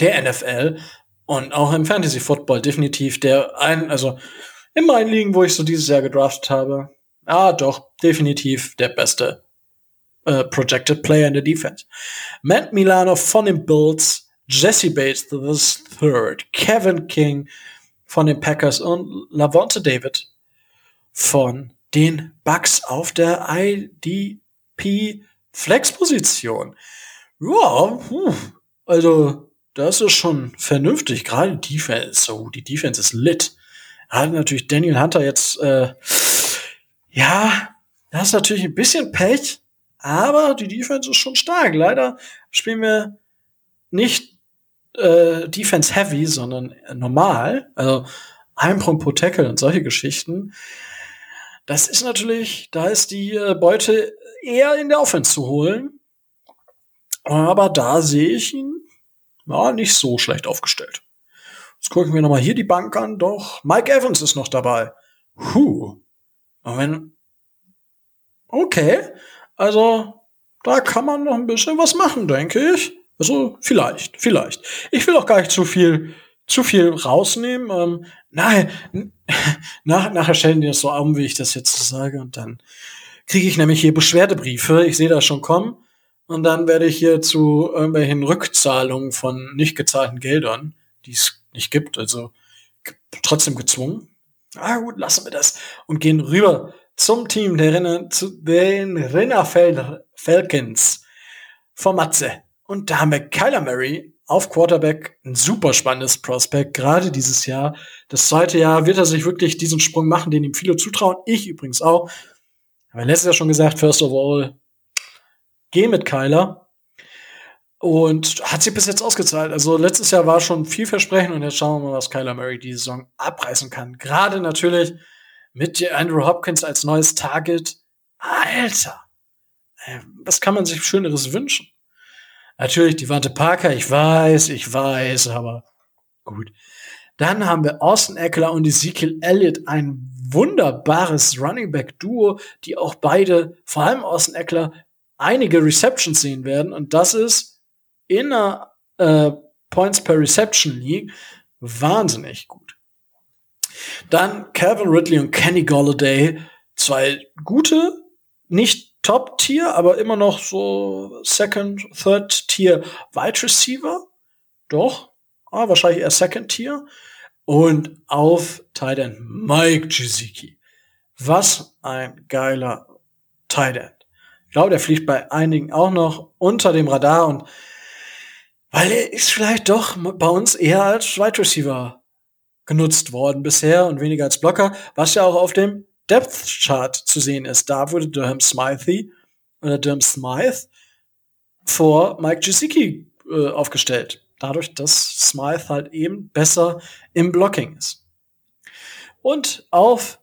der NFL und auch im Fantasy Football definitiv der ein, also in meinen Ligen, wo ich so dieses Jahr gedraftet habe, ah, doch, definitiv der beste äh, projected player in der Defense. Matt Milano von den Bills, Jesse Bates the third, Kevin King von den Packers und Lavonte David von den Bucks auf der IDP Flexposition. Ja, also das ist schon vernünftig. Gerade Defense, so die Defense ist lit. Hat natürlich Daniel Hunter jetzt, äh, ja, das ist natürlich ein bisschen Pech, aber die Defense ist schon stark. Leider spielen wir nicht äh, Defense Heavy, sondern normal. Also ein Punkt pro Tackle und solche Geschichten. Das ist natürlich, da ist die äh, Beute eher in der Offense zu holen. Aber da sehe ich ihn ja, nicht so schlecht aufgestellt. Jetzt gucken wir nochmal hier die Bank an. Doch, Mike Evans ist noch dabei. Huh. Und wenn, okay, also da kann man noch ein bisschen was machen, denke ich. Also vielleicht, vielleicht. Ich will auch gar nicht zu viel, zu viel rausnehmen. Ähm, nein, [laughs] nach, nachher stellen die das so um, wie ich das jetzt sage, und dann kriege ich nämlich hier Beschwerdebriefe. Ich sehe das schon kommen. Und dann werde ich hier zu irgendwelchen Rückzahlungen von nicht gezahlten Geldern, die es nicht gibt, also trotzdem gezwungen. Ah gut, lassen wir das und gehen rüber zum Team der Renner, zu den Renner Falcons von Matze. Und da haben wir Kyler Murray auf Quarterback, ein super spannendes Prospect, gerade dieses Jahr. Das zweite Jahr wird er sich wirklich diesen Sprung machen, den ihm viele zutrauen. Ich übrigens auch. Aber letztes Jahr schon gesagt, first of all, geh mit Kyler. Und hat sich bis jetzt ausgezahlt. Also letztes Jahr war schon vielversprechend und jetzt schauen wir mal, was Kyler Murray diese Saison abreißen kann. Gerade natürlich mit Andrew Hopkins als neues Target. Alter, was kann man sich Schöneres wünschen? Natürlich die Wante Parker, ich weiß, ich weiß, aber gut. Dann haben wir Austin Eckler und Ezekiel Elliott, ein wunderbares Running Back Duo, die auch beide, vor allem Austin Eckler, einige Receptions sehen werden. Und das ist in einer äh, Points per Reception League wahnsinnig gut. Dann Calvin Ridley und Kenny Golladay, zwei gute, nicht Top-Tier, aber immer noch so Second, Third-Tier Wide Receiver. Doch, ah, wahrscheinlich eher Second-Tier. Und auf Tight End Mike Gesicki. Was ein geiler Tight End. Ich glaube, der fliegt bei einigen auch noch unter dem Radar und Weil er ist vielleicht doch bei uns eher als Wide Receiver genutzt worden bisher und weniger als Blocker, was ja auch auf dem Depth Chart zu sehen ist. Da wurde Durham Smythe oder Durham Smythe vor Mike Gesicki äh, aufgestellt. Dadurch, dass Smythe halt eben besser im Blocking ist. Und auf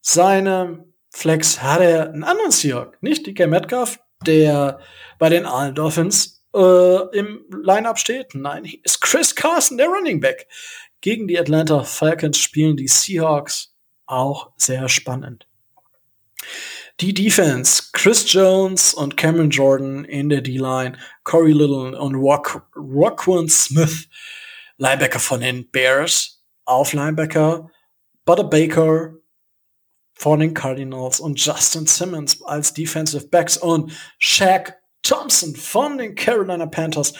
seinem Flex hat er einen anderen Seahawk, nicht DK Metcalf, der bei den Allen Dolphins äh, im Lineup steht. Nein, ist Chris Carson, der Running Back. Gegen die Atlanta Falcons spielen die Seahawks auch sehr spannend. Die Defense, Chris Jones und Cameron Jordan in der D-Line, Corey Little und Rock, Rockwan Smith, Linebacker von den Bears, auf Linebacker, Butter Baker von den Cardinals und Justin Simmons als Defensive Backs und Shaq Thompson von den Carolina Panthers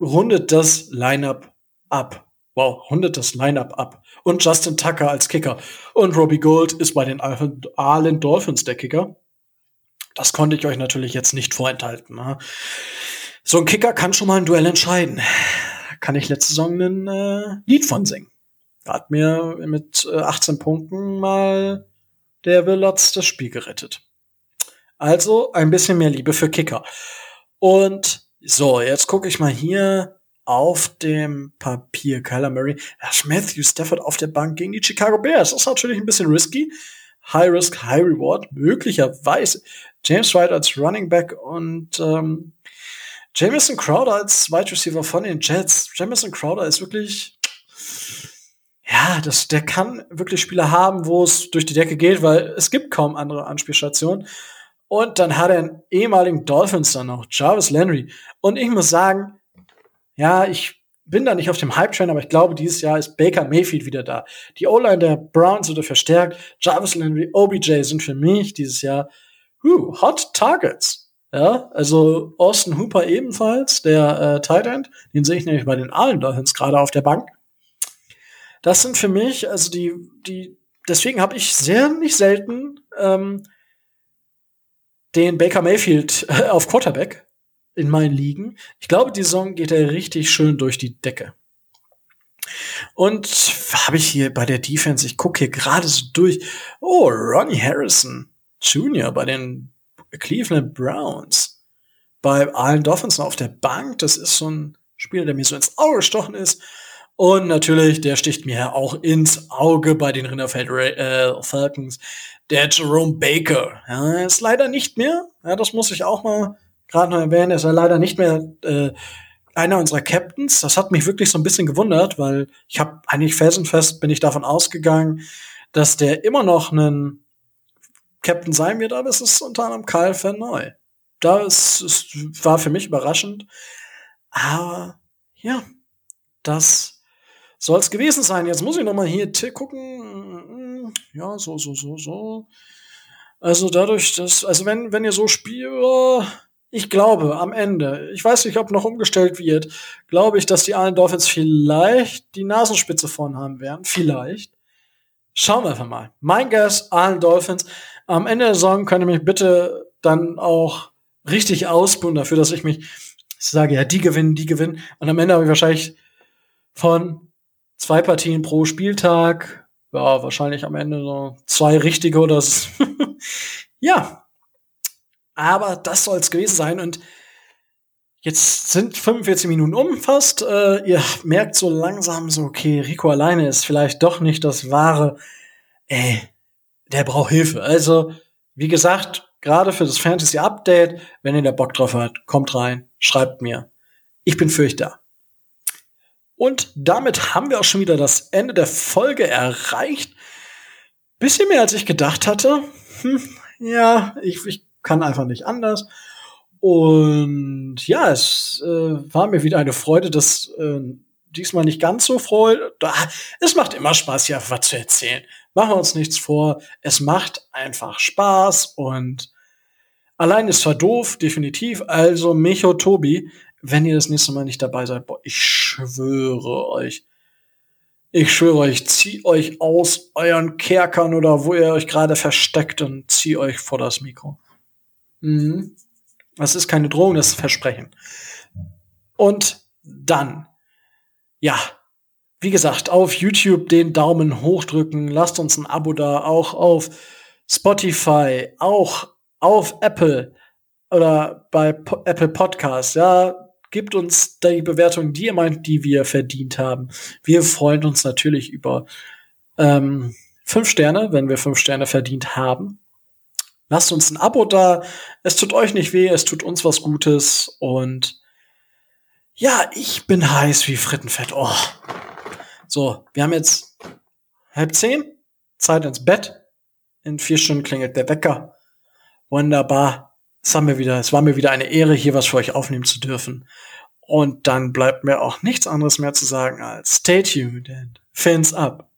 rundet das Lineup ab. Wow, rundet das Lineup ab. Und Justin Tucker als Kicker. Und Robbie Gold ist bei den Allen Dolphins der Kicker. Das konnte ich euch natürlich jetzt nicht vorenthalten. Ne? So ein Kicker kann schon mal ein Duell entscheiden. Kann ich letzte Saison ein äh, Lied von singen. Da hat mir mit äh, 18 Punkten mal der Willots das Spiel gerettet. Also ein bisschen mehr Liebe für Kicker. Und so, jetzt gucke ich mal hier auf dem Papier. Kyler Murray, Ash Matthew Stafford auf der Bank gegen die Chicago Bears. Das ist natürlich ein bisschen risky. High Risk, High Reward, möglicherweise. James White als Running Back und ähm, Jamison Crowder als Wide Receiver von den Jets. Jamison Crowder ist wirklich, ja, das, der kann wirklich Spieler haben, wo es durch die Decke geht, weil es gibt kaum andere Anspielstationen. Und dann hat er einen ehemaligen Dolphins dann noch, Jarvis Landry. Und ich muss sagen, ja, ich bin da nicht auf dem Hype-Train, aber ich glaube, dieses Jahr ist Baker Mayfield wieder da. Die O-Line der Browns wurde verstärkt. Jarvis Landry, OBJ sind für mich dieses Jahr uh, Hot Targets. Ja, also Austin Hooper ebenfalls, der äh, Tight End, den sehe ich nämlich bei den Allen Dolphins gerade auf der Bank. Das sind für mich, also die, die, deswegen habe ich sehr nicht selten ähm, den Baker Mayfield äh, auf Quarterback in meinen Ligen. Ich glaube, die Saison geht er richtig schön durch die Decke. Und habe ich hier bei der Defense, ich gucke hier gerade so durch. Oh, Ronnie Harrison Jr. bei den Cleveland Browns. Bei allen Dolphins auf der Bank. Das ist so ein Spieler, der mir so ins Auge gestochen ist. Und natürlich, der sticht mir auch ins Auge bei den Rinderfeld äh, Falcons. Der Jerome Baker. Ja, ist leider nicht mehr. Ja, das muss ich auch mal gerade noch erwähnen, ist er leider nicht mehr äh, einer unserer Captains. Das hat mich wirklich so ein bisschen gewundert, weil ich habe eigentlich felsenfest bin ich davon ausgegangen, dass der immer noch einen Captain sein wird, aber es ist unter anderem Kyle Verneu. Das ist, war für mich überraschend. Aber ja, das soll es gewesen sein. Jetzt muss ich noch mal hier gucken. Ja, so, so, so, so. Also dadurch, dass, also wenn, wenn ihr so spielt, ich glaube, am Ende, ich weiß nicht, ob noch umgestellt wird, glaube ich, dass die Allen Dolphins vielleicht die Nasenspitze vorn haben werden. Vielleicht. Schauen wir einfach mal. Mein Guess, Allen Dolphins. Am Ende der Saison könnt ihr mich bitte dann auch richtig ausbuhen dafür, dass ich mich ich sage, ja, die gewinnen, die gewinnen. Und am Ende habe ich wahrscheinlich von zwei Partien pro Spieltag, ja, wahrscheinlich am Ende so zwei richtige oder so. [laughs] ja, aber das soll es gewesen sein. Und jetzt sind 45 Minuten um fast. Äh, ihr merkt so langsam so, okay, Rico alleine ist vielleicht doch nicht das wahre. Ey, der braucht Hilfe. Also, wie gesagt, gerade für das Fantasy Update, wenn ihr da Bock drauf habt, kommt rein, schreibt mir. Ich bin für euch da. Und damit haben wir auch schon wieder das Ende der Folge erreicht. Bisschen mehr als ich gedacht hatte. Hm, ja, ich, ich kann einfach nicht anders. Und ja, es äh, war mir wieder eine Freude, dass äh, diesmal nicht ganz so Freude. Es macht immer Spaß, hier was zu erzählen. Machen wir uns nichts vor. Es macht einfach Spaß und allein ist zwar doof, definitiv. Also, Micho Tobi, wenn ihr das nächste Mal nicht dabei seid, boah, ich schwöre euch, ich schwöre euch, zieh euch aus euren Kerkern oder wo ihr euch gerade versteckt und zieh euch vor das Mikro. Mhm. Das ist keine Drohung, das ist Versprechen. Und dann, ja, wie gesagt, auf YouTube den Daumen hoch drücken, lasst uns ein Abo da, auch auf Spotify, auch auf Apple oder bei po Apple Podcasts, ja, Gebt uns die Bewertung, die ihr meint, die wir verdient haben. Wir freuen uns natürlich über ähm, fünf Sterne, wenn wir fünf Sterne verdient haben. Lasst uns ein Abo da. Es tut euch nicht weh, es tut uns was Gutes. Und ja, ich bin heiß wie Frittenfett. Oh. So, wir haben jetzt halb zehn. Zeit ins Bett. In vier Stunden klingelt der Wecker. Wunderbar. Es, haben wir wieder, es war mir wieder eine Ehre, hier was für euch aufnehmen zu dürfen. Und dann bleibt mir auch nichts anderes mehr zu sagen als stay tuned and fins up.